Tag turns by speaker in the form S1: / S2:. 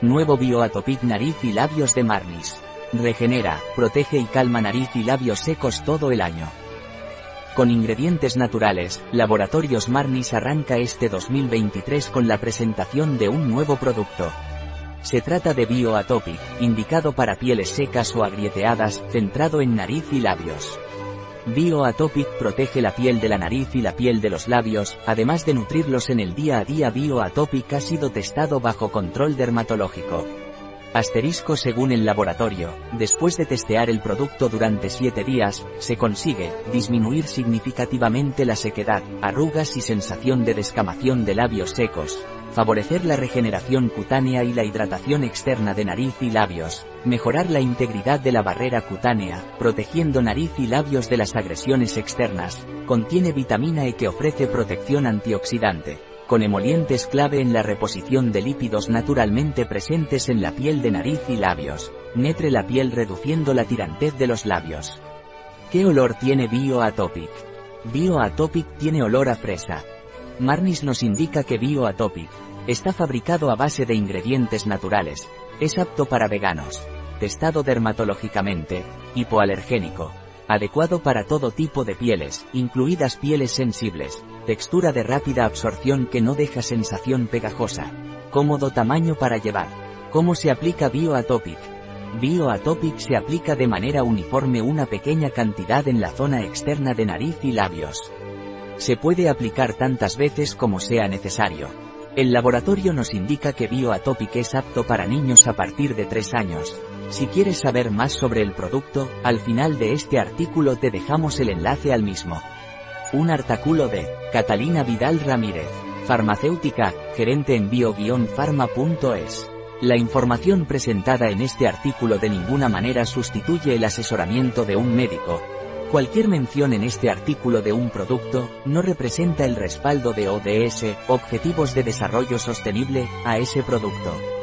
S1: Nuevo Bioatopic Nariz y Labios de Marnis. Regenera, protege y calma nariz y labios secos todo el año. Con ingredientes naturales, Laboratorios Marnis arranca este 2023 con la presentación de un nuevo producto. Se trata de Bioatopic, indicado para pieles secas o agrieteadas, centrado en nariz y labios. Bioatopic protege la piel de la nariz y la piel de los labios, además de nutrirlos en el día a día Bioatopic ha sido testado bajo control dermatológico. Asterisco según el laboratorio, después de testear el producto durante 7 días, se consigue disminuir significativamente la sequedad, arrugas y sensación de descamación de labios secos, favorecer la regeneración cutánea y la hidratación externa de nariz y labios, mejorar la integridad de la barrera cutánea, protegiendo nariz y labios de las agresiones externas, contiene vitamina E que ofrece protección antioxidante con emolientes clave en la reposición de lípidos naturalmente presentes en la piel de nariz y labios. Netre la piel reduciendo la tirantez de los labios. ¿Qué olor tiene BioAtopic? BioAtopic tiene olor a fresa. Marnis nos indica que BioAtopic está fabricado a base de ingredientes naturales, es apto para veganos, testado dermatológicamente, hipoalergénico, adecuado para todo tipo de pieles, incluidas pieles sensibles, textura de rápida absorción que no deja sensación pegajosa, cómodo tamaño para llevar. ¿Cómo se aplica BioAtopic? BioAtopic se aplica de manera uniforme una pequeña cantidad en la zona externa de nariz y labios. Se puede aplicar tantas veces como sea necesario. El laboratorio nos indica que BioAtopic es apto para niños a partir de 3 años, si quieres saber más sobre el producto, al final de este artículo te dejamos el enlace al mismo. Un artículo de Catalina Vidal Ramírez, farmacéutica, gerente en bio-pharma.es. La información presentada en este artículo de ninguna manera sustituye el asesoramiento de un médico. Cualquier mención en este artículo de un producto, no representa el respaldo de ODS, Objetivos de Desarrollo Sostenible, a ese producto.